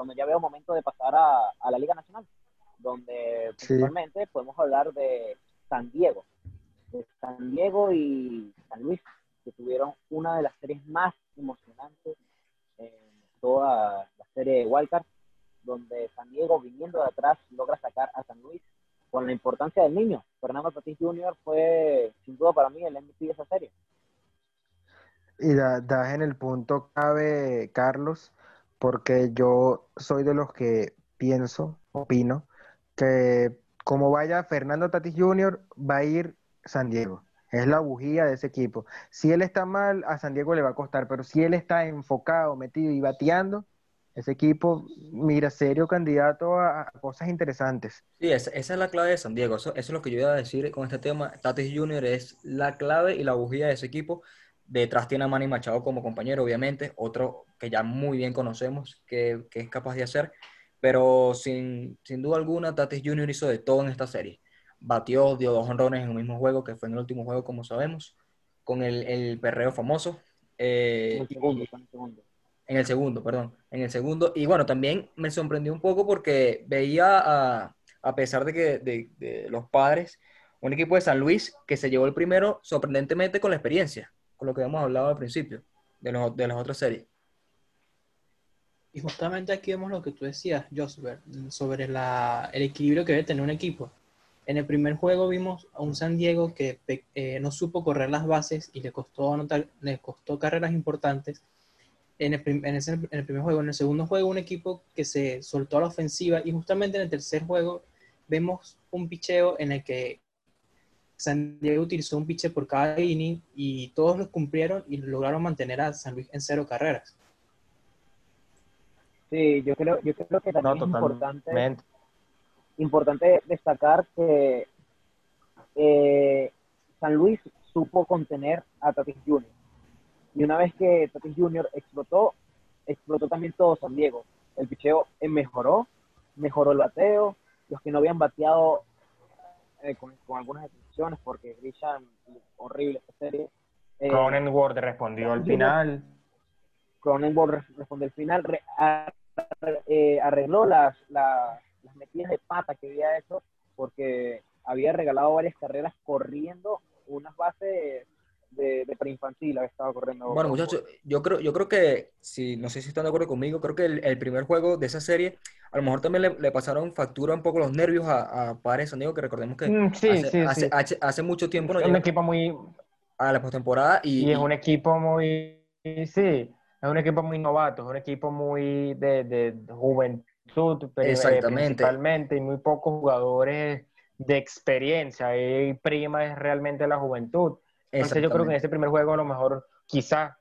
cuando ya veo momento de pasar a, a la Liga Nacional, donde principalmente podemos hablar de San Diego, de San Diego y San Luis, que tuvieron una de las series más emocionantes en toda la serie de Wildcard, donde San Diego, viniendo de atrás, logra sacar a San Luis con la importancia del niño. Fernando Tatis Jr. fue, sin duda para mí, el MVP de esa serie. Y das en el punto clave, Carlos, porque yo soy de los que pienso, opino, que como vaya Fernando Tatis Jr., va a ir San Diego. Es la bujía de ese equipo. Si él está mal, a San Diego le va a costar, pero si él está enfocado, metido y bateando, ese equipo, mira, serio candidato a, cosas interesantes. Sí, esa, es la clave de San Diego. Eso, es lo que yo iba a decir con este tema. Tatis Jr. es la clave y la bujía de ese equipo. Detrás tiene a Manny Machado como compañero, obviamente, otro que ya muy bien conocemos que, es capaz de hacer. Pero sin, sin duda alguna, Tatis Jr. hizo de todo en esta serie batió, dio dos honrones en el mismo juego, que fue en el último juego, como sabemos, con el, el perreo famoso. Eh, en el segundo, en el segundo. En el segundo, perdón. En el segundo. Y bueno, también me sorprendió un poco porque veía, a, a pesar de que de, los padres, un equipo de San Luis que se llevó el primero sorprendentemente con la experiencia, con lo que habíamos hablado al principio de, los, de las otras series. Y justamente aquí vemos lo que tú decías, Josué, sobre la, el equilibrio que debe tener un equipo. En el primer juego vimos a un San Diego que eh, no supo correr las bases y le costó, anotar, le costó carreras importantes. En el, en, el, primer juego, en el segundo juego, un equipo que se soltó a la ofensiva y justamente en el tercer juego vemos un picheo en el que San Diego utilizó un piche por cada inning y todos los cumplieron y lograron mantener a San Luis en cero carreras. Sí, yo creo, yo creo que también es importante importante destacar que eh, San Luis supo contener a Tatis Jr. Y una vez que Tatis Jr. explotó, explotó también todo San Diego. El picheo mejoró, mejoró el bateo. Los que no habían bateado eh, con, algunas porque Grishan, horrible esta serie. Eh, Cronenworth respondió al final. Cronenworth respondió al final, eh, arregló las, las las metidas de pata que había hecho, porque había regalado varias carreras corriendo unas bases de, de preinfantil, había estado corriendo. Bueno, muchachos, yo creo, yo creo que, si, no sé si están de acuerdo conmigo, creo que el, primer juego de esa serie, a lo mejor también le, pasaron factura un poco los nervios a, a San Diego, que recordemos que mm, hace, hace, mucho tiempo no Es un equipo muy... A la postemporada y, y... es un equipo muy... Sí, es un equipo muy novato, es un equipo muy de, juventud Exactamente. principalmente, y muy pocos jugadores de experiencia. Y prima es realmente la juventud. Entonces yo creo que en ese primer juego a lo mejor quizás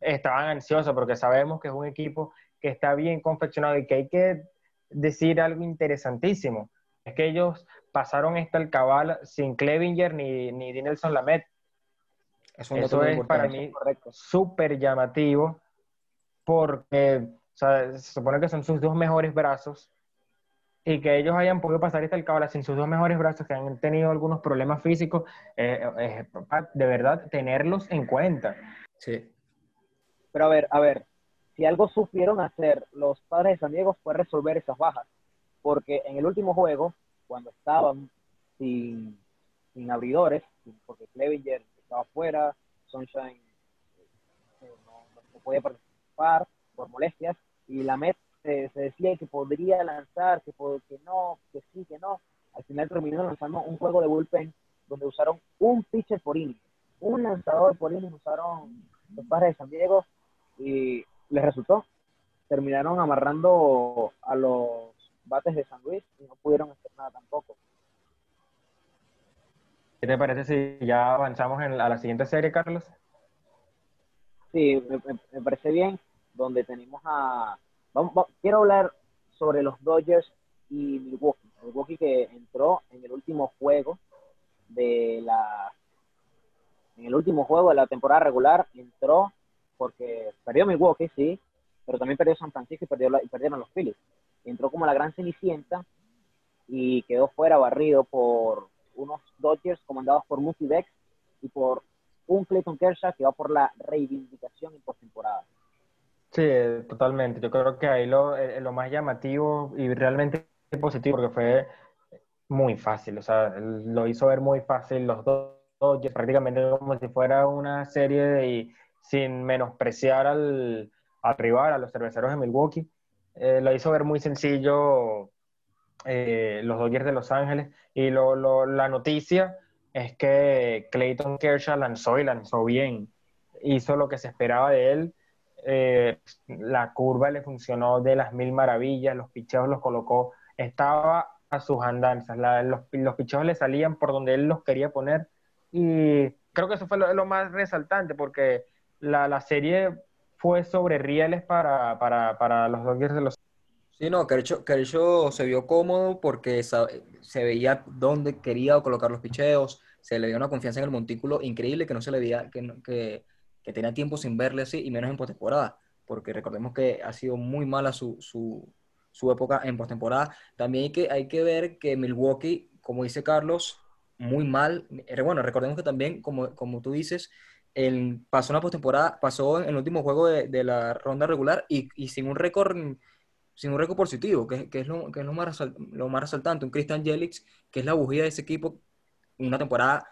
estaban ansiosos porque sabemos que es un equipo que está bien confeccionado y que hay que decir algo interesantísimo. Es que ellos pasaron esta alcabal sin Clevinger ni, ni Dinelson Lamet. Eso, es para mí súper llamativo porque o sea, se supone que son sus dos mejores brazos y que ellos hayan podido pasar esta alcabala sin sus dos mejores brazos, que han tenido algunos problemas físicos, eh, eh, de verdad, tenerlos en cuenta. Sí. Pero a ver, a ver, si algo supieron hacer los padres de San Diego fue resolver esas bajas, porque en el último juego, cuando estaban sin, sin abridores, porque Clevinger estaba fuera, Sunshine eh, no podía participar por molestias, y la Met se, decía que podría lanzar, que, que no, que sí, que no. Al final terminó lanzando un juego de bullpen donde usaron un pitcher por inning, un lanzador por inning usaron los padres de San Diego y les resultó. Terminaron amarrando a los bates de San Luis y no pudieron hacer nada tampoco. ¿Qué te parece si ya avanzamos a la siguiente serie, Carlos? Sí, me parece bien donde tenemos a... Quiero hablar sobre los Dodgers y Milwaukee. Milwaukee que entró en el último juego de la... En el último juego de la temporada regular entró porque perdió Milwaukee, sí, pero también perdió San Francisco y, perdió y perdieron los Phillies. Entró como la gran cenicienta y quedó fuera barrido por unos Dodgers comandados por Mookie Beck y por un Clayton Kershaw que va por la reivindicación en postemporada. Sí, totalmente. Yo creo que ahí lo, eh, lo más llamativo y realmente positivo, porque fue muy fácil, o sea, lo hizo ver muy fácil los dos, prácticamente como si fuera una serie de, sin menospreciar al, al rival, a los cerveceros de Milwaukee, eh, lo hizo ver muy sencillo eh, los Dodgers de Los Ángeles. Y lo, la noticia es que Clayton Kershaw lanzó y lanzó bien. Hizo lo que se esperaba de él. Eh, la curva le funcionó de las mil maravillas, los picheos los colocó, estaba a sus andanzas, los, los picheos le salían por donde él los quería poner y creo que eso fue lo, más resaltante porque la, la, serie fue sobre rieles para, para, para los Dodgers de los Sí, no, Kershaw, se vio cómodo porque se veía dónde quería colocar los picheos, se le dio una confianza en el montículo increíble que no se le veía, que, que, que tenía tiempo sin verle así y menos en postemporada, porque recordemos que ha sido muy mala su, su, su época en postemporada. También hay que, hay que ver que Milwaukee, como dice Carlos, muy mal. Eh, bueno, recordemos que también, como, como tú dices, el, pasó una postemporada, pasó en el último juego de, de la ronda regular y, y sin un récord sin un récord positivo, que, que, es, lo, que es lo, más, lo más resaltante. Un Christian Jelix, que es la bujía de ese equipo, una temporada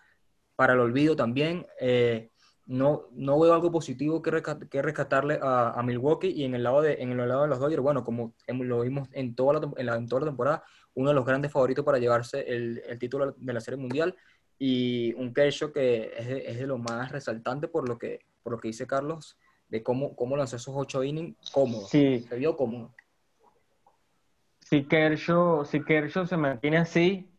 para el olvido también. Eh, no, no veo algo positivo que, que rescatarle a, a, Milwaukee y en el, lado de, en el lado de los Dodgers, bueno, como lo vimos en toda, la, en, la, en toda la temporada, uno de los grandes favoritos para llevarse el, el título de la Serie Mundial y un Kershaw que es de, es de, lo más resaltante por lo que, por lo que dice Carlos, de cómo, cómo lanzó esos ocho innings cómodo. Sí. Se vio cómodo si Kershaw, si Kershaw se mantiene así,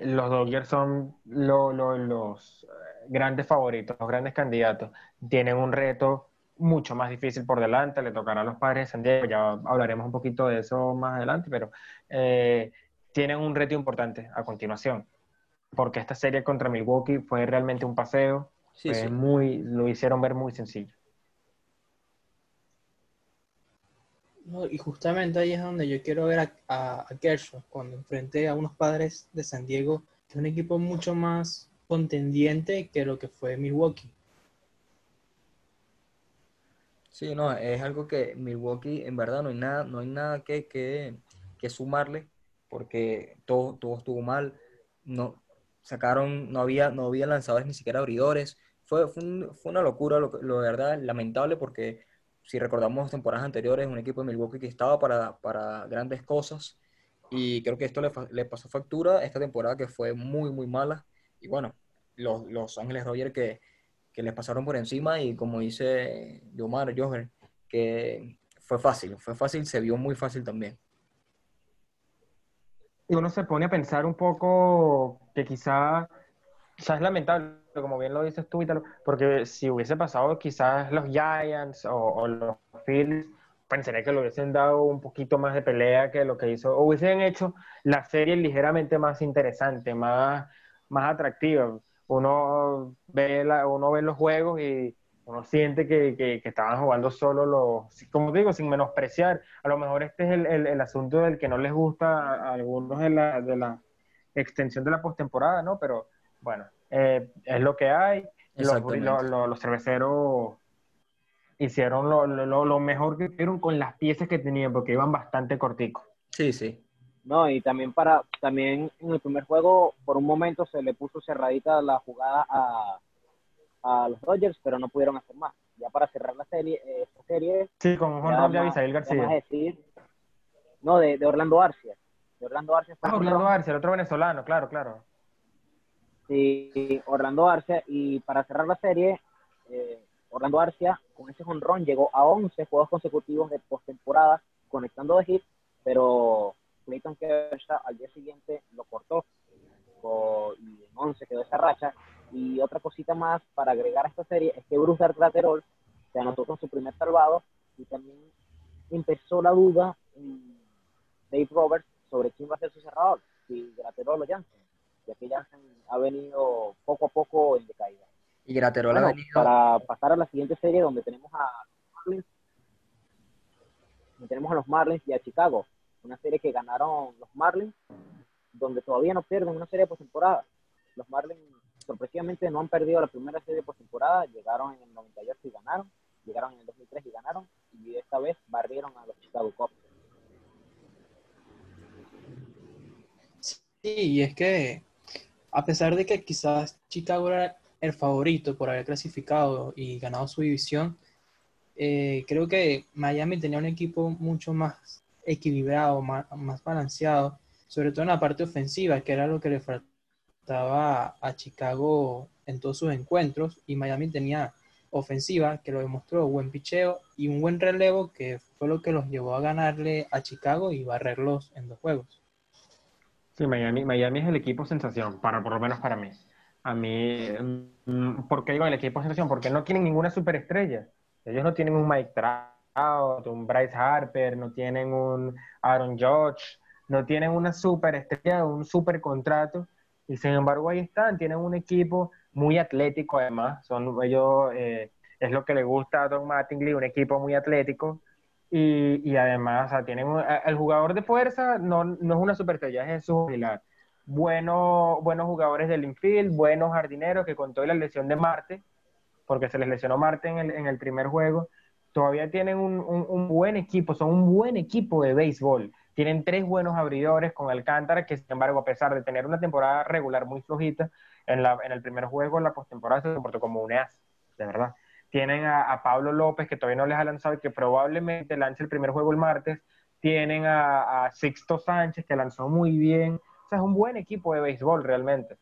los Dodgers son los eh, grandes favoritos, los grandes candidatos. Tienen un reto mucho más difícil por delante, le tocará a los padres de San Diego, ya hablaremos un poquito de eso más adelante, pero eh, tienen un reto importante a continuación, porque esta serie contra Milwaukee fue realmente un paseo, muy, lo hicieron ver muy sencillo. y justamente ahí es donde yo quiero ver a, a, Kershaw, cuando enfrente a unos padres de San Diego, que es un equipo mucho más contendiente que lo que fue Milwaukee. Sí, no, es algo que Milwaukee en verdad no hay nada, no hay nada que, que, que sumarle, porque todo, todo estuvo mal, no sacaron, no había, no había lanzadores ni siquiera abridores, fue, fue, una locura, lo, lo de verdad, lamentable porque si recordamos temporadas anteriores, un equipo de Milwaukee que estaba para, para grandes cosas y creo que esto le, le, pasó factura esta temporada que fue muy, muy mala. Y bueno, los, los Ángeles Roger que, que les pasaron por encima y como dice Yomar, Joher, que fue fácil, fue fácil, se vio muy fácil también. Y uno se pone a pensar un poco que quizá, quizás es lamentable como bien lo dices tú, porque si hubiese pasado quizás los Giants o, los Phillies, pensaría que lo hubiesen dado un poquito más de pelea que lo que hizo, o hubiesen hecho la serie ligeramente más interesante, más, más atractiva. Uno ve, la, uno ve los juegos y uno siente que, que, estaban jugando solo los, como digo, sin menospreciar. A lo mejor este es el, el, el asunto del que no les gusta a algunos de la, de la extensión de la postemporada, ¿no? Pero bueno, eh, es lo que hay. Los, los, cerveceros hicieron lo, lo, mejor que pudieron con las piezas que tenían, porque iban bastante corticos. Sí, sí. No, y también para también en el primer juego, por un momento se le puso cerradita la jugada a, a los Dodgers, pero no pudieron hacer más. Ya para cerrar la serie, eh, esta serie. Sí, con un de Abisail García. Decir, no, de, de, Orlando Arcia. De Orlando Arcia. Ah, Orlando Arcia, el otro venezolano, claro, claro y Orlando Arcia. Y para cerrar la serie, eh, Orlando Arcia con ese jonrón llegó a 11 juegos consecutivos de postemporada conectando de hit, pero Clayton Kershaw al día siguiente lo cortó y en 11 quedó esa racha. Y otra cosita más para agregar a esta serie es que Bruce Graterol se anotó con su primer salvado y también empezó la duda en Dave Roberts sobre quién va a ser su cerrador, si Graterol o Jansen ya que Jansen ha venido poco a poco en decaída. Y Graterol ha venido... Para pasar a la siguiente serie donde tenemos a Marlins, tenemos a los Marlins y a Chicago, una serie que ganaron los Marlins, donde todavía no pierden una serie de postemporada. Los Marlins sorpresivamente no han perdido la primera serie de postemporada, llegaron en el 98 y ganaron, llegaron en el 2003 y ganaron, y esta vez barrieron a los Chicago Cubs. Sí, y es que a pesar de que quizás Chicago era el favorito por haber clasificado y ganado su división, eh, creo que Miami tenía un equipo mucho más equilibrado, más, más, balanceado, sobre todo en la parte ofensiva, que era lo que le faltaba a Chicago en todos sus encuentros, y Miami tenía ofensiva, que lo demostró, buen picheo y un buen relevo, que fue lo que los llevó a ganarle a Chicago y barrerlos en dos juegos. Sí, Miami, Miami es el equipo sensación, para, por lo menos para mí. A mí, mm, ¿por qué digo el equipo sensación? Porque no tienen ninguna superestrella. Ellos no tienen un Mike Trout, un Bryce Harper, no tienen un Aaron Judge, no tienen una superestrella, un super contrato. Y sin embargo ahí están, tienen un equipo muy atlético además. Son ellos, eh, es lo que le gusta a Don Mattingly, un equipo muy atlético y, y además, o tienen el jugador de fuerza no, no es una superestrella, es su pilar. Bueno, buenos jugadores del infield, buenos jardineros que con toda la lesión de Marte, porque se les lesionó Marte en el, en el primer juego, todavía tienen un, un, buen equipo, son un buen equipo de béisbol. Tienen tres buenos abridores con Alcántara, que sin embargo, a pesar de tener una temporada regular muy flojita, en, la, en el primer juego, en la postemporada, se comportó como un as, de verdad. Tienen a, Pablo López, que todavía no les ha lanzado y que probablemente lance el primer juego el martes. Tienen a, Sixto Sánchez, que lanzó muy bien. O sea, es un buen equipo de béisbol realmente.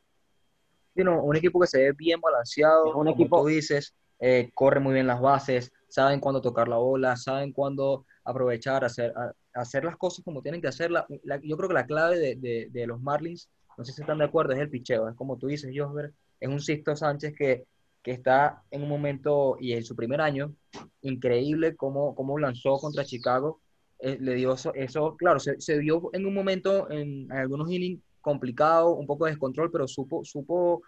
un equipo que se ve bien balanceado, un como equipo... tú dices, eh, corre muy bien las bases, saben cuándo tocar la bola, saben cuándo aprovechar, hacer, hacer las cosas como tienen que hacerlas. yo creo que la clave de, de, los Marlins, no sé si están de acuerdo, es el picheo. Es como tú dices, Josber, es un Sixto Sánchez que que está en un momento y en su primer año, increíble cómo, cómo lanzó contra Chicago. Eh, le dio eso, claro, se, se, vio en un momento, en, algunos innings, complicado, un poco de descontrol, pero supo, supo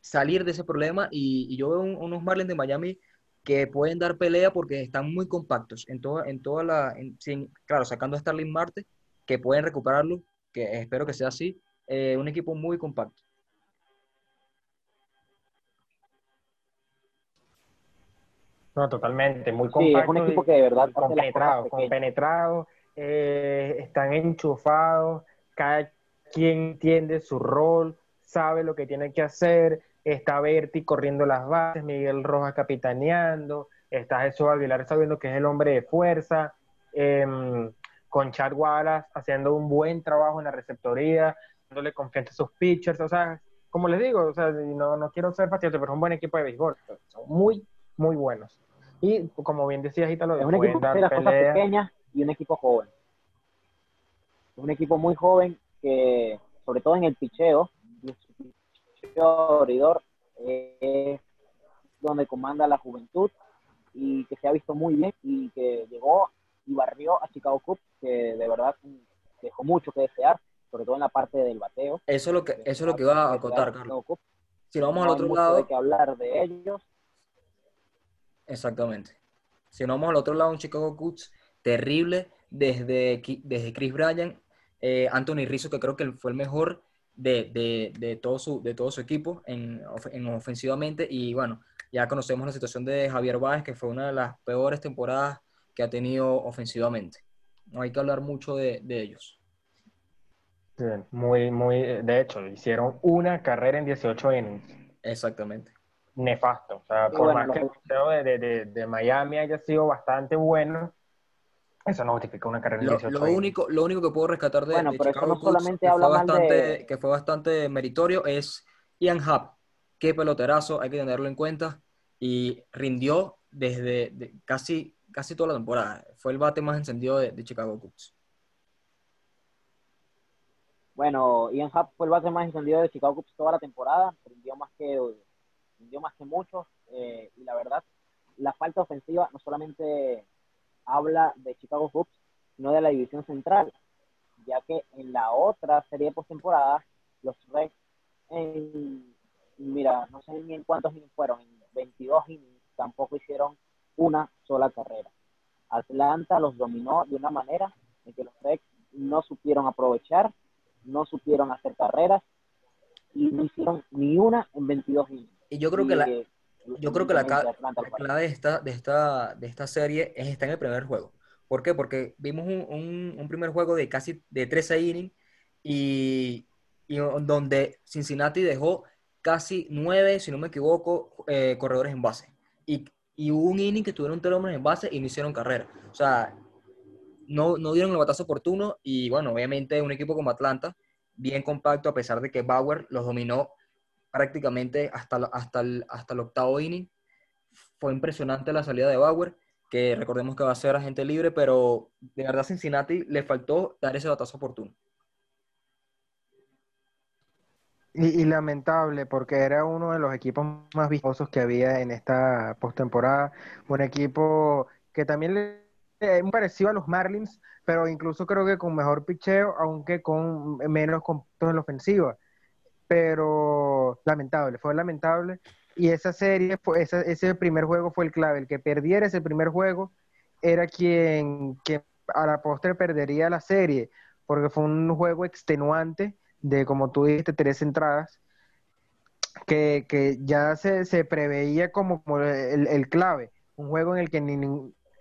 salir de ese problema y, yo veo unos Marlins de Miami que pueden dar pelea porque están muy compactos en toda, en toda la, claro, sacando a Starling Marte, que pueden recuperarlo, que espero que sea así, eh, un equipo muy compacto. No, totalmente, muy compacto. Sí, es un equipo que de verdad compenetrado, compenetrado, eh, están enchufados, cada quien entiende su rol, sabe lo que tiene que hacer, está Berti corriendo las bases, Miguel Rojas capitaneando, está Jesús Aguilar sabiendo que es el hombre de fuerza, em, con Chad Wallace haciendo un buen trabajo en la receptoría, dándole confianza a sus pitchers, o sea, como les digo, o sea, no, no quiero ser fastidioso, pero es un buen equipo de béisbol, son muy muy buenos. Y como bien decías, Italo, es un equipo de las cosas pequeñas y un equipo joven. Un equipo muy joven que, sobre todo en el picheo, abridor es donde comanda la juventud y que se ha visto muy bien y que llegó y barrió a Chicago Cubs, que de verdad dejó mucho que desear, sobre todo en la parte del bateo. Eso es lo que, eso es lo que iba a acotar, Carlos. Si no vamos al otro lado. Hay que hablar de ellos, Exactamente. Si no vamos al otro lado, un Chicago Cubs terrible desde, desde Chris Bryan, eh, Anthony Rizzo, que creo que fue el mejor de, todo, su, de todo su equipo en, ofensivamente. Y bueno, ya conocemos la situación de Javier Báez, que fue una de las peores temporadas que ha tenido ofensivamente. No hay que hablar mucho de, ellos. muy, muy, de hecho, hicieron una carrera en 18 innings. Exactamente nefasto. O sea, por más que el museo de, de, de, Miami haya sido bastante bueno, eso no justifica una carrera lo, lo único, lo único que puedo rescatar de, bueno, pero Chicago no solamente que, fue bastante, que fue bastante meritorio, es Ian Happ. Qué peloterazo, hay que tenerlo en cuenta. Y rindió desde casi, casi toda la temporada. Fue el bate más encendido de, Chicago Cubs. Bueno, Ian Happ fue el bate más encendido de Chicago Cubs toda la temporada. Rindió más que dio más que muchos eh, y la verdad, la falta ofensiva no solamente habla de Chicago Cubs, sino de la división central, ya que en la otra serie de postemporada, los Reds, en, mira, no sé ni en cuántos innings fueron, en 22 innings, tampoco hicieron una sola carrera. Atlanta los dominó de una manera en que los Reds no supieron aprovechar, no supieron hacer carreras y no hicieron ni una en 22 innings. Y yo creo que la, yo creo que la, clave de esta, de, esta, de esta serie es está en el primer juego. ¿Por qué? Porque vimos un, un, primer juego de casi de 13 innings y, y, donde Cincinnati dejó casi 9, si no me equivoco, eh, corredores en base. Y, y, hubo un inning que tuvieron tres hombres en base y no hicieron carrera. O sea, no, no dieron el batazo oportuno y bueno, obviamente un equipo como Atlanta, bien compacto a pesar de que Bauer los dominó prácticamente hasta, hasta, el, hasta el octavo inning. Fue impresionante la salida de Bauer que recordemos que va a ser agente libre, pero de verdad Cincinnati le faltó dar ese batazo oportuno. Y, lamentable, porque era uno de los equipos más vistosos que había en esta postemporada. Un equipo que también le, parecido a los Marlins, pero incluso creo que con mejor picheo, aunque con menos puntos en la ofensiva. Pero lamentable, fue lamentable. Y esa serie, fue, ese primer juego fue el clave. El que perdiera ese primer juego era quien, a la postre perdería la serie, porque fue un juego extenuante de, como tú dijiste, tres entradas, que, ya se, preveía como, el, clave. Un juego en el que ni,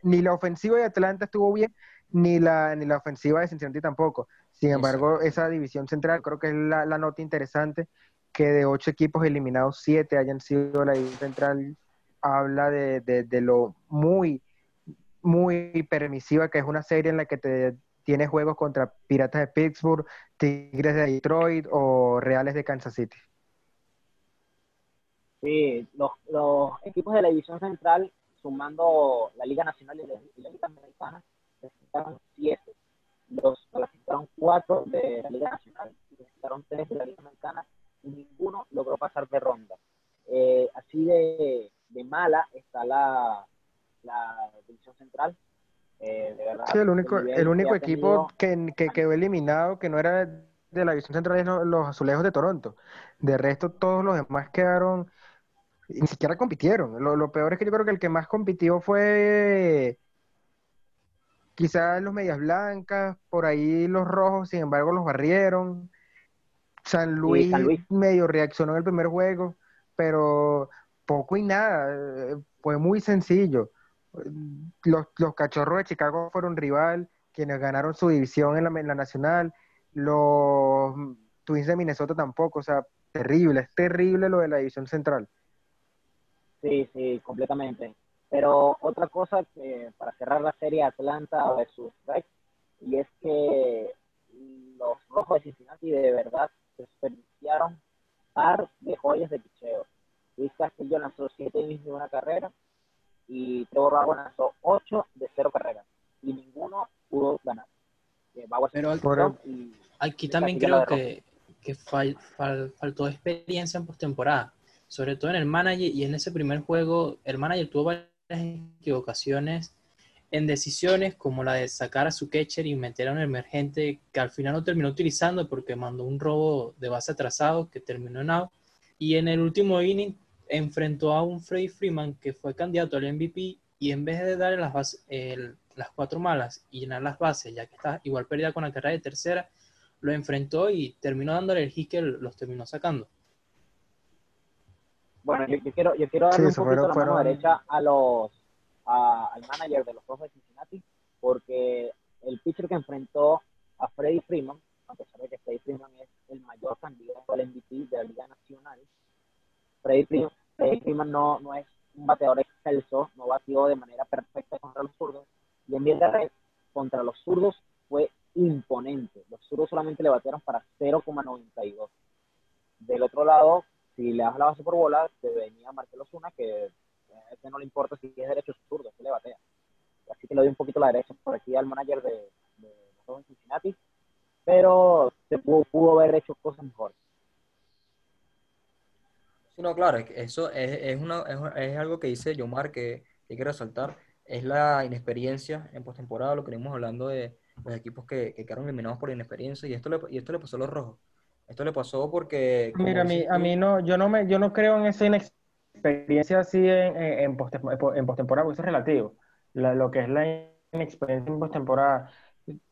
ni, la ofensiva de Atlanta estuvo bien, ni la, ni la ofensiva de Cincinnati tampoco. Sin embargo, esa división central creo que es la, la nota interesante que de ocho equipos eliminados, siete hayan sido la división central, habla de, de, lo muy, muy permisiva que es una serie en la que te tiene juegos contra Piratas de Pittsburgh, Tigres de Detroit o Reales de Kansas City. Sí, los, los equipos de la división central, sumando la Liga Nacional y la, Liga Americana, siete. Los clasificaron cuatro de la Liga Nacional y necesitaron tres de la Liga Americana ninguno logró pasar de ronda. Eh, así de, mala está la, la división central. Eh, de verdad, sí, el único, el único equipo que, quedó eliminado, que no era de la división central, es los Azulejos de Toronto. De resto, todos los demás quedaron, ni siquiera compitieron. Lo, lo peor es que yo creo que el que más compitió fue quizás los Medias Blancas, por ahí los Rojos, sin embargo, los barrieron. San Luis, medio reaccionó en el primer juego, pero poco y nada, eh, fue muy sencillo. Los, los cachorros de Chicago fueron rival, quienes ganaron su división en la, nacional, los Twins de Minnesota tampoco, o sea, terrible, es terrible lo de la división central. Sí, sí, completamente. Pero otra cosa que para cerrar la serie Atlanta versus Rex, y es que los rojos de Cincinnati de verdad desperdiciaron par de joyas de picheo. Luis Castillo lanzó 7 innings de una carrera y Trevor Bauer lanzó 8 de 0 carreras y ninguno pudo ganar. Eh, Pero aquí también creo que, que faltó experiencia en postemporada, sobre todo en el manager y en ese primer juego el manager tuvo varias equivocaciones en decisiones como la de sacar a su catcher y meter a un emergente que al final no terminó utilizando porque mandó un robo de base atrasado que terminó en out. Y en el último inning enfrentó a un Freddy Freeman que fue candidato al MVP y en vez de darle las, las cuatro malas y llenar las bases, ya que está igual perdida con la carrera de tercera, lo enfrentó y terminó dándole el hit los terminó sacando. Bueno, yo, quiero, yo quiero darle un poquito la mano derecha a los al manager de los Rojos de Cincinnati, porque el pitcher que enfrentó a Freddy Freeman, a pesar de que Freddy Freeman es el mayor candidato al MVP de la Liga Nacional, Freddy Freeman, no, no es un bateador excelso, no batió de manera perfecta contra los zurdos, y en vez de contra los zurdos fue imponente. Los zurdos solamente le batearon para 0,92. Del otro lado, si le das la base por bola, te venía Marcelo Zuna, que a este no le importa si es derecho o zurdo, se le batea. Así que le doy un poquito la derecha por aquí al manager de, de los Cincinnati, pero se pudo, pudo haber hecho cosas mejores. Sí, no, claro, eso es, es, algo que dice Yomar que, que hay que resaltar, es la inexperiencia en postemporada, lo que venimos hablando de los equipos que, que, quedaron eliminados por inexperiencia, y esto le, y esto le pasó a los rojos. Esto le pasó porque... Mira, a mí, a mí no, yo no, me, yo no creo en esa inexperiencia experiencia así en, en, en postemporada, porque eso es relativo. lo que es la inexperiencia en postemporada,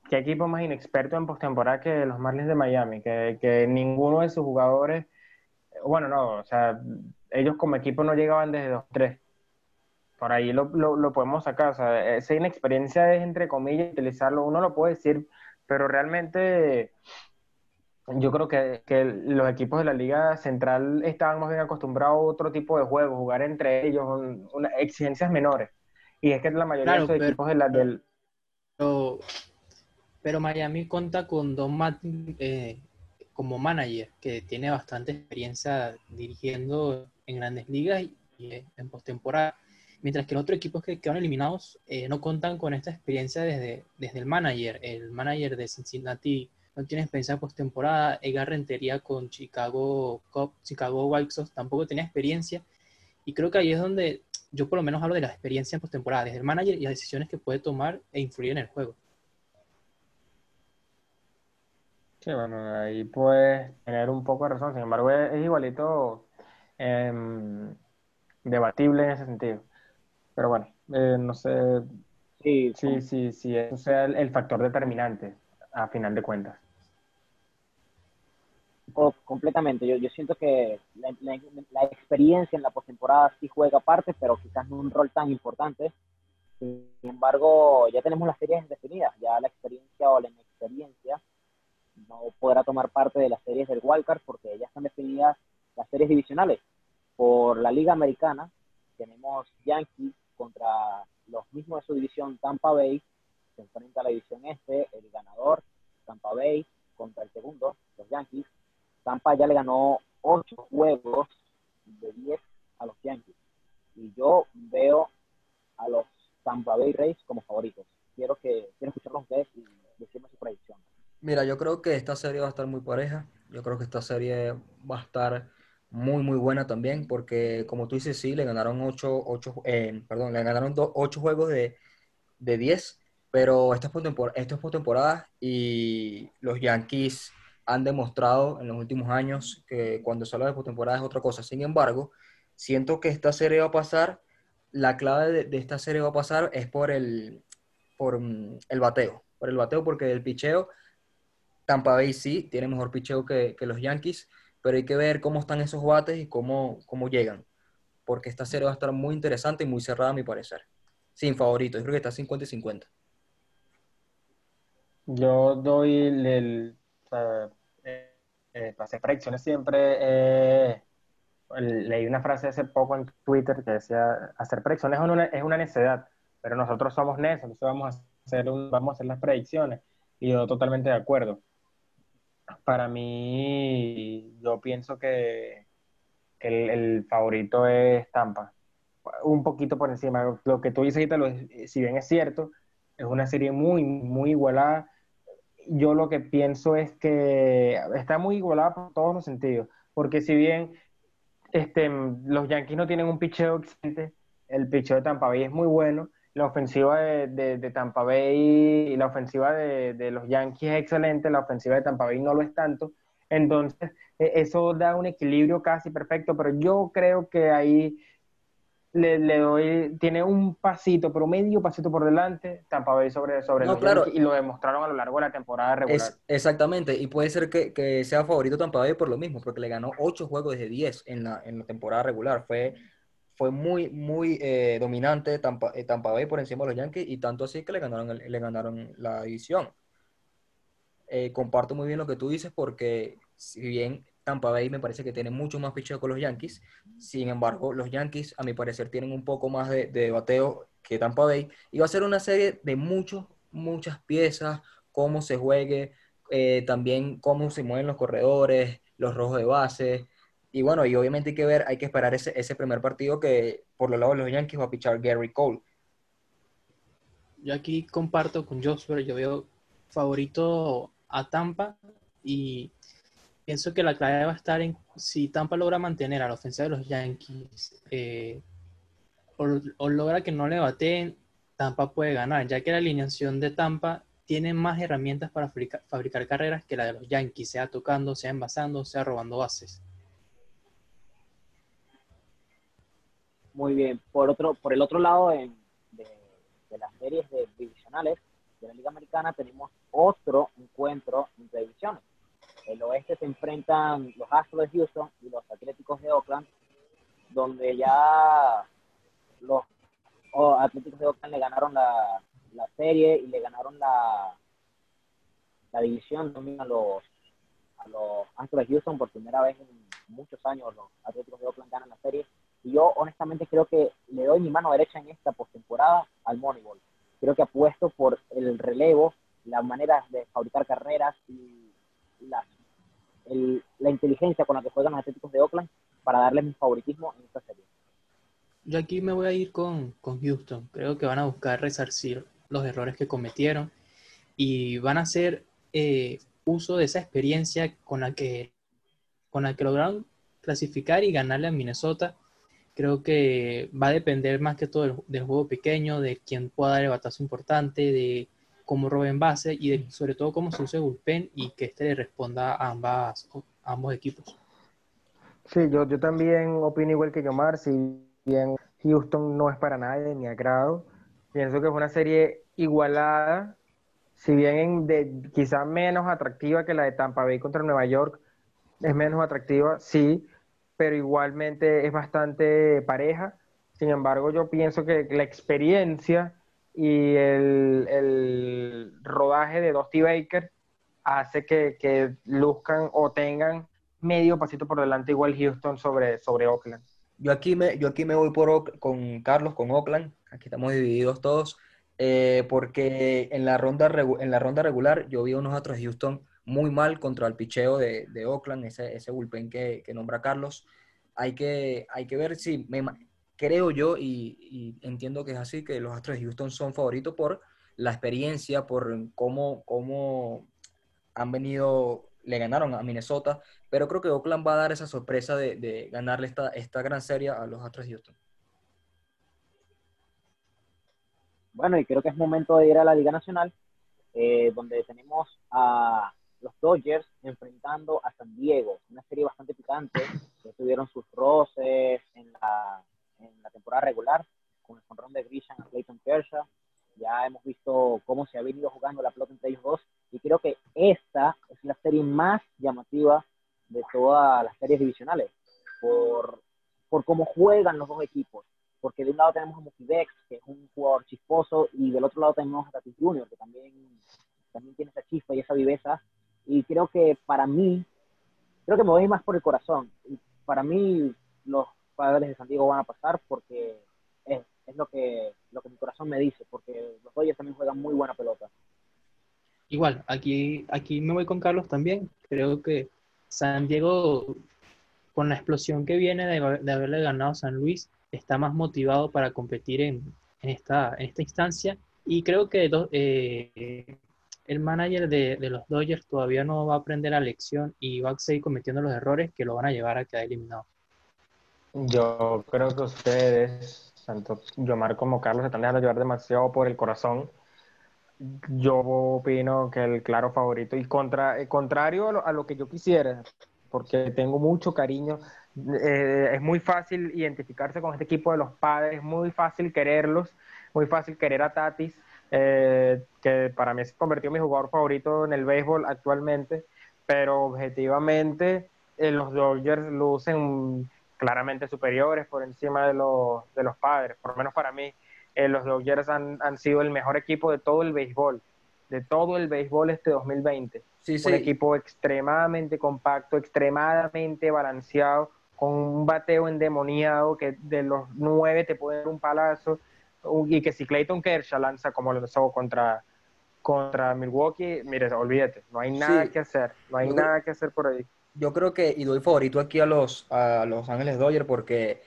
¿qué equipo más inexperto en postemporada que los Marlins de Miami? Que, que ninguno de sus jugadores, bueno, no, o sea, ellos como equipo no llegaban desde 2-3. Por ahí lo, lo, podemos sacar. O sea, esa inexperiencia es, entre comillas, utilizarlo. Uno lo puede decir, pero realmente yo creo que, que, los equipos de la Liga Central estaban más bien acostumbrados a otro tipo de juegos, jugar entre ellos, una, exigencias menores. Y es que la mayoría de los equipos de la, del... Pero, Miami cuenta con Don Martin eh, como manager, que tiene bastante experiencia dirigiendo en grandes ligas y en postemporada. Mientras que los otros equipos que quedaron eliminados eh, no cuentan con esta experiencia desde, desde el manager. El manager de Cincinnati no tiene experiencia postemporada. Edgar Rentería con Chicago Chicago White Sox tampoco tenía experiencia. Y creo que ahí es donde yo por lo menos hablo de la experiencia en postemporada, desde el manager y las decisiones que puede tomar e influir en el juego. Sí, bueno, ahí puedes tener un poco de razón. Sin embargo, es, igualito em, debatible en ese sentido. Pero bueno, eh, no sé sí, sí, sí, sí, eso sea el, factor determinante a final de cuentas. Oh, completamente. Yo, yo siento que la, experiencia en la postemporada sí juega parte, pero quizás no un rol tan importante. Sin embargo, ya tenemos las series definidas. Ya la experiencia o la inexperiencia no podrá tomar parte de las series del wildcard porque ya están definidas las series divisionales. Por la Liga Americana tenemos Yankees contra los mismos de su división Tampa Bay. Se enfrenta a la división este, el ganador Tampa Bay contra el segundo, los Yankees. Tampa ya le ganó ocho juegos de 10 a los Yankees. Y yo veo a los Tampa Bay Rays como favoritos. Quiero que quiero escucharlos ustedes y decirme su predicción. Mira, yo creo que esta serie va a estar muy pareja. Yo creo que esta serie va a estar muy, muy buena también, porque como tú dices, sí, le ganaron 8, eh, perdón, le ganaron 8 juegos de, de 10, pero esto es, postemporada, y los Yankees han demostrado en los últimos años que cuando se habla de postemporada es otra cosa. Sin embargo, siento que esta serie va a pasar, la clave de, esta serie va a pasar es por el, por mm, el bateo, por el bateo porque el picheo Tampa Bay sí tiene mejor picheo que, los Yankees, pero hay que ver cómo están esos bates y cómo, cómo llegan, porque esta serie va a estar muy interesante y muy cerrada a mi parecer. Sin favorito, yo creo que está 50 y 50. Yo doy el, para hacer predicciones siempre, eh, leí una frase hace poco en Twitter que decía, hacer predicciones es una, es una necedad, pero nosotros somos necios, entonces vamos a hacer, vamos a hacer las predicciones. Y yo totalmente de acuerdo. Para mí, yo pienso que, el, favorito es Tampa. Un poquito por encima. Lo que tú dices si bien es cierto, es una serie muy, muy igualada. Yo lo que pienso es que está muy igualada por todos los sentidos. Porque si bien este, los Yankees no tienen un picheo excelente, el picheo de Tampa Bay es muy bueno, la ofensiva de, Tampa Bay y la ofensiva de, los Yankees es excelente, la ofensiva de Tampa Bay no lo es tanto. Entonces, e, eso da un equilibrio casi perfecto, pero yo creo que ahí le, doy, tiene un pasito, pero medio pasito por delante, Tampa Bay sobre, sobre los Yankees, y lo demostraron a lo largo de la temporada regular. exactamente, y puede ser que, sea favorito Tampa Bay por lo mismo, porque le ganó 8 juegos de 10 en la, en la temporada regular. Fue fue muy, muy eh, dominante Tampa, eh, Tampa, Bay por encima de los Yankees y tanto así que le ganaron, le ganaron la división. Eh, comparto muy bien lo que tú dices porque si bien Tampa Bay me parece que tiene mucho más picheo que los Yankees, sin embargo los Yankees a mi parecer tienen un poco más de, bateo que Tampa Bay. Y va a ser una serie de muchos, muchas piezas, cómo se juegue, también cómo se mueven los corredores, los rojos de base, y bueno, y obviamente hay que ver, hay que esperar ese, ese primer partido que por los lados de los Yankees va a pichar Gary Cole. Yo aquí comparto con Joshua, yo veo favorito a Tampa y pienso que la clave va a estar en si Tampa logra mantener a la ofensiva de los Yankees eh, o, logra que no le bateen, Tampa puede ganar, ya que la alineación de Tampa tiene más herramientas para fabricar, carreras que la de los Yankees, sea tocando, sea envasando, sea robando bases. Muy bien. Por otro, por el otro lado de, las series de divisionales de la Liga Americana tenemos otro encuentro entre divisiones. El oeste se enfrentan los Astros de Houston y los Atléticos de Oakland. donde ya los Atléticos de Oakland le ganaron la, serie y le ganaron la, la división también a los, a los Ángeles Houston por primera vez en muchos años los Atléticos de Oakland ganan la serie. Y yo honestamente creo que le doy mi mano derecha en esta postemporada al Moneyball. Creo que apuesto por el relevo, las maneras de fabricar carreras y la, la inteligencia con la que juegan los Atléticos de Oakland para darle mi favoritismo en esta serie. Yo aquí me voy a ir con, con Houston. Creo que van a buscar resarcir los errores que cometieron y van a hacer eh, uso de esa experiencia con la que con la que lograron clasificar y ganarle a Minnesota. Creo que va a depender más que todo del, juego pequeño, de quién pueda dar el batazo importante, de cómo roben base y de, sobre todo cómo se use bullpen y que este le responda a, ambas, ambos equipos. Sí, yo, yo también opino igual que Yomar, si bien Houston no es para nadie ni agrado, pienso que es una serie igualada, si bien de, quizá menos atractiva que la de Tampa Bay contra Nueva York, es menos atractiva, sí, pero igualmente es bastante pareja. Sin embargo, yo pienso que la experiencia y el, rodaje de Dusty Baker hace que, luzcan o tengan medio pasito por delante igual Houston sobre, sobre Oakland. Yo aquí me, yo aquí me voy por, con Carlos, con Oakland. Aquí estamos divididos todos. Eh, porque en la, ronda, en la ronda regular yo vi unos otros Houston muy mal contra el picheo de, de Oakland, ese, ese bullpen que, que, nombra Carlos. Hay que, hay que ver si, me, creo yo, y, entiendo que es así, que los Astros de Houston son favoritos por la experiencia, por cómo, cómo han venido, le ganaron a Minnesota, pero creo que Oakland va a dar esa sorpresa de, ganarle esta, esta gran serie a los Astros de Houston. Bueno, y creo que es momento de ir a la Liga Nacional, eh, donde tenemos a los Dodgers enfrentando a San Diego, una serie bastante picante, que tuvieron sus roces en la, en la temporada regular, con el control de Grisham a Clayton Kershaw, ya hemos visto cómo se ha venido jugando la pelota entre ellos dos, y creo que esta es la serie más llamativa de todas las series divisionales, por, por cómo juegan los dos equipos, porque de un lado tenemos a Mookie que es un jugador chisposo, y del otro lado tenemos a Tatis Jr., que también, también tiene esa chispa y esa viveza, y creo que para mí, creo que me voy más por el corazón. Para mí, los padres de San Diego van a pasar porque es, lo, que, lo que mi corazón me dice, porque los Dodgers también juegan muy buena pelota. Igual, aquí, aquí me voy con Carlos también. Creo que San Diego, con la explosión que viene de, de haberle ganado a San Luis, está más motivado para competir en, en, esta, en esta instancia. Y creo que eh, el manager de, los Dodgers todavía no va a aprender la lección y va a seguir cometiendo los errores que lo van a llevar a quedar eliminado. Yo creo que ustedes, tanto Yomar como Carlos, se están dejando llevar demasiado por el corazón. Yo opino que el claro favorito, y contra, eh, contrario a lo, que yo quisiera, porque tengo mucho cariño, eh, es muy fácil identificarse con este equipo de los padres, es muy fácil quererlos, muy fácil querer a Tatis, eh, que para mí se convirtió en mi jugador favorito en el béisbol actualmente, pero objetivamente eh, los Dodgers lucen claramente superiores por encima de los, de los padres, por lo menos para mí. Eh, los Dodgers han, han, sido el mejor equipo de todo el béisbol, de todo el béisbol este 2020. Sí, Un equipo extremadamente compacto, extremadamente balanceado, con un bateo endemoniado que de los nueve te puede dar un palazo y que si Clayton Kershaw lanza como lo lanzó contra, contra Milwaukee, mire, olvídate, no hay nada que hacer, no hay nada que hacer por ahí. Yo creo que, y doy favorito aquí a los, a los Ángeles Dodgers porque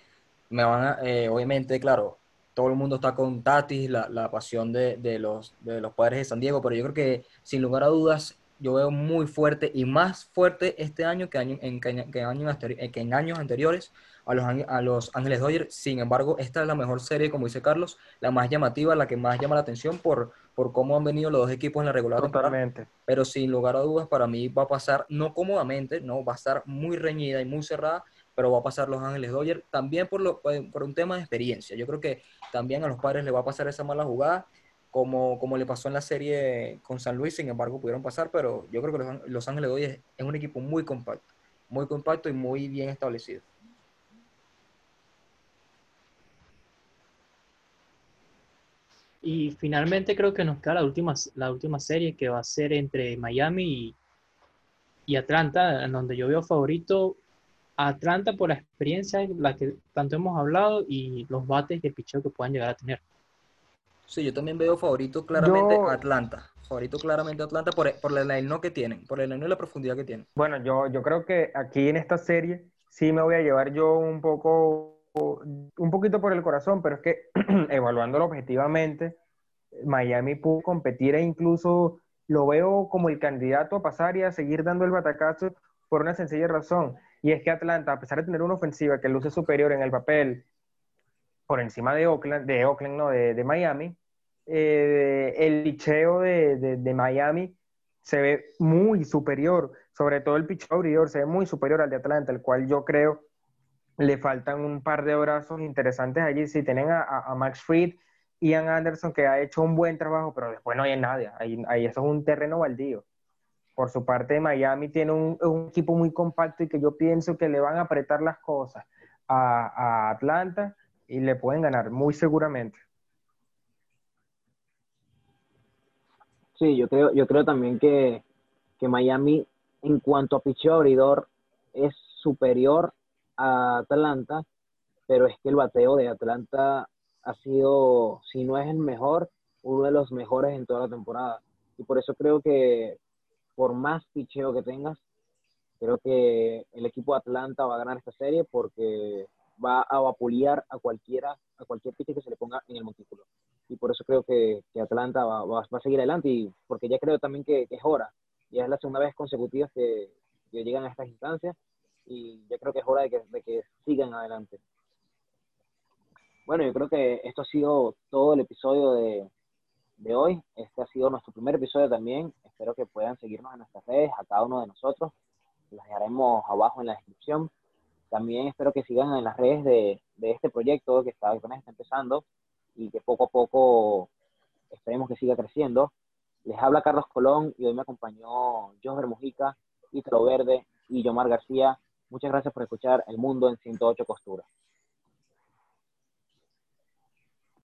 me van a, eh, obviamente, claro, todo el mundo está con Tatis, la, la pasión de, de, los, de los padres de San Diego, pero yo creo que sin lugar a dudas yo veo muy fuerte y más fuerte este año que, año, en, que, que en años anteriores a los, a los Ángeles Dodgers. Sin embargo, esta es la mejor serie, como dice Carlos, la más llamativa, la que más llama la atención por, por cómo han venido los dos equipos en la regular Totalmente. Pero sin lugar a dudas, para mí va a pasar, no cómodamente, no, va a estar muy reñida y muy cerrada, pero va a pasar los Ángeles Dodgers también por, lo, por un tema de experiencia. Yo creo que también a los padres le va a pasar esa mala jugada. Como, como le pasó en la serie con San Luis, sin embargo pudieron pasar, pero yo creo que los, los Ángeles Dodgers es un equipo muy compacto, muy compacto y muy bien establecido. Y finalmente creo que nos queda la última, la última serie que va a ser entre Miami y, y Atlanta, en donde yo veo favorito Atlanta por la experiencia, la que tanto hemos hablado, y los bates de picheo que puedan llegar a tener. Sí, yo también veo favorito claramente Atlanta. Favorito claramente Atlanta por, por el no que tienen, por el line y la profundidad que tienen. Bueno, yo, yo creo que aquí en esta serie sí me voy a llevar yo un poco, un poquito por el corazón, pero es que evaluándolo objetivamente, Miami pudo competir e incluso lo veo como el candidato a pasar y a seguir dando el batacazo por una sencilla razón. Y es que Atlanta, a pesar de tener una ofensiva que luce superior en el papel por encima de Oakland, de Oakland, no, de, Miami, eh, el picheo de, Miami se ve muy superior, sobre todo el picheo abridor se ve muy superior al de Atlanta, el cual yo creo le faltan un par de brazos interesantes allí. Si tienen a, Max Fried, Ian Anderson, que ha hecho un buen trabajo, pero después no hay nadie, ahí, ahí eso es un terreno baldío por su parte Miami tiene un, equipo muy compacto y que yo pienso que le van a apretar las cosas a, Atlanta y le pueden ganar muy seguramente. Sí, yo creo, yo creo también que, Miami en cuanto a picheo abridor es superior a Atlanta, pero es que el bateo de Atlanta ha sido, si no es el mejor, uno de los mejores en toda la temporada. Y por eso creo que por más picheo que tengas, creo que el equipo de Atlanta va a ganar esta serie porque va a vapulear a cualquiera, a cualquier pitcher que se le ponga en el montículo. Y por eso creo que, Atlanta va, a seguir adelante y porque ya creo también que, es hora. Ya es la segunda vez consecutiva que, llegan a estas instancias y ya creo que es hora de que, de que sigan adelante. Bueno, yo creo que esto ha sido todo el episodio de, de hoy. Este ha sido nuestro primer episodio también. Espero que puedan seguirnos en nuestras redes, a cada uno de nosotros. Las dejaremos abajo en la descripción. También espero que sigan en las redes de, este proyecto que está, está empezando y que poco a poco esperemos que siga creciendo. Les habla Carlos Colón y hoy me acompañó José Mujica, Italo Verde y Yomar García. Muchas gracias por escuchar El Mundo en 108 Costuras.